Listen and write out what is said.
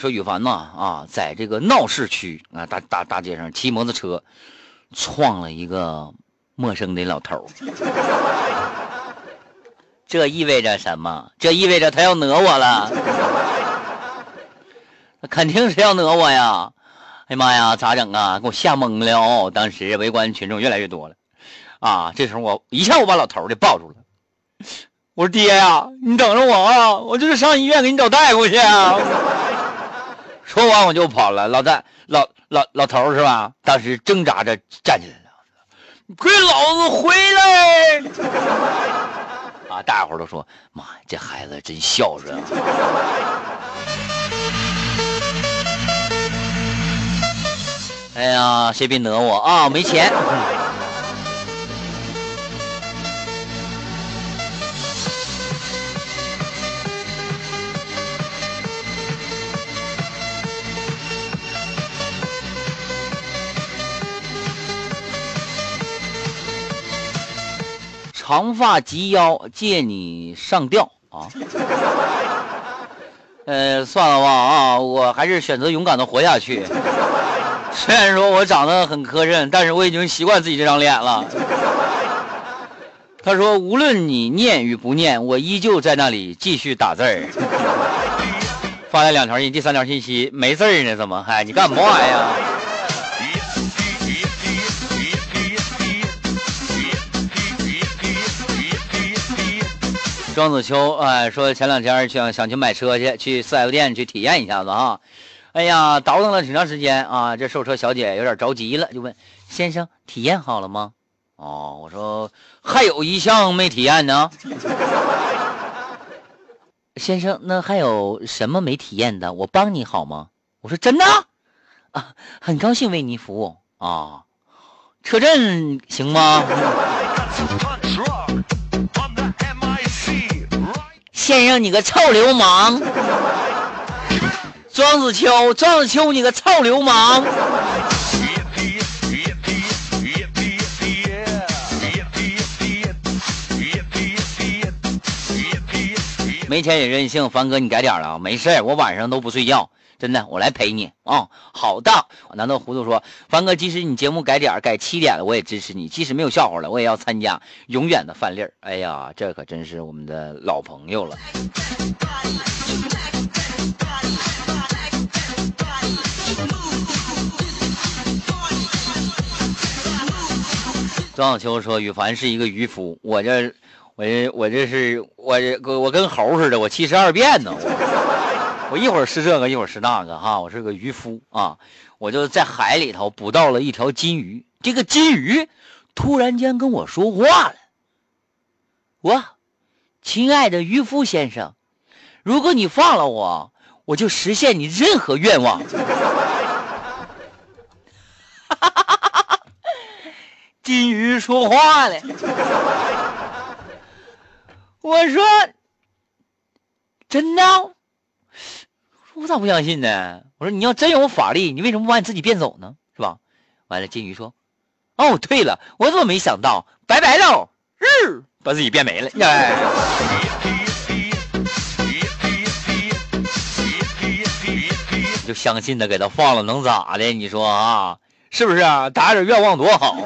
说羽凡呐啊，在这个闹市区啊大大大街上骑摩托车，撞了一个陌生的老头 这意味着什么？这意味着他要讹我了。那 肯定是要讹我呀！哎呀妈呀，咋整啊？给我吓懵了！当时围观群众越来越多了，啊！这时候我一下我把老头给抱住了。我说爹呀，你等着我啊！我就是上医院给你找大夫去啊！说完我就跑了。老大老老老头是吧？当时挣扎着站起来了，给老子回来！啊！大伙都说：“妈呀，这孩子真孝顺啊！” 哎呀，谁别讹我啊！没钱。长发及腰，借你上吊啊！呃，算了吧啊，我还是选择勇敢的活下去。虽然说我长得很磕碜，但是我已经习惯自己这张脸了。他说：“无论你念与不念，我依旧在那里继续打字儿。”发了两条信，第三条信息没字儿呢，怎么还？你干嘛呀？庄子秋哎说前两天想想去买车去，去四 S 店去体验一下子啊。哎呀，倒腾了挺长时间啊！这售车小姐有点着急了，就问先生：“体验好了吗？”哦，我说还有一项没体验呢。先生，那还有什么没体验的？我帮你好吗？我说真的啊，很高兴为您服务啊。车震行吗？先生，你个臭流氓！庄子秋，庄子秋，你个臭流氓！没钱也任性，凡哥你改点了啊，没事我晚上都不睡觉，真的，我来陪你啊！好的，难道糊涂说，凡哥，即使你节目改点改七点了，我也支持你；即使没有笑话了，我也要参加。永远的范例，哎呀，这可真是我们的老朋友了。庄小秋说：“羽凡是一个渔夫，我这，我这，我这是我这我跟猴似的，我七十二变呢。我我一会儿是这个，一会儿是那个，哈，我是个渔夫啊。我就在海里头捕到了一条金鱼，这个金鱼突然间跟我说话了。我，亲爱的渔夫先生，如果你放了我，我就实现你任何愿望。”金鱼说话了，我说真的，我咋不相信呢？我说你要真有法力，你为什么不把你自己变走呢？是吧？完了，金鱼说：“哦，对了，我怎么没想到？拜拜喽，日，把自己变没了。”哎，就相信他，给他放了，能咋的？你说啊，是不是啊？打点愿望多好。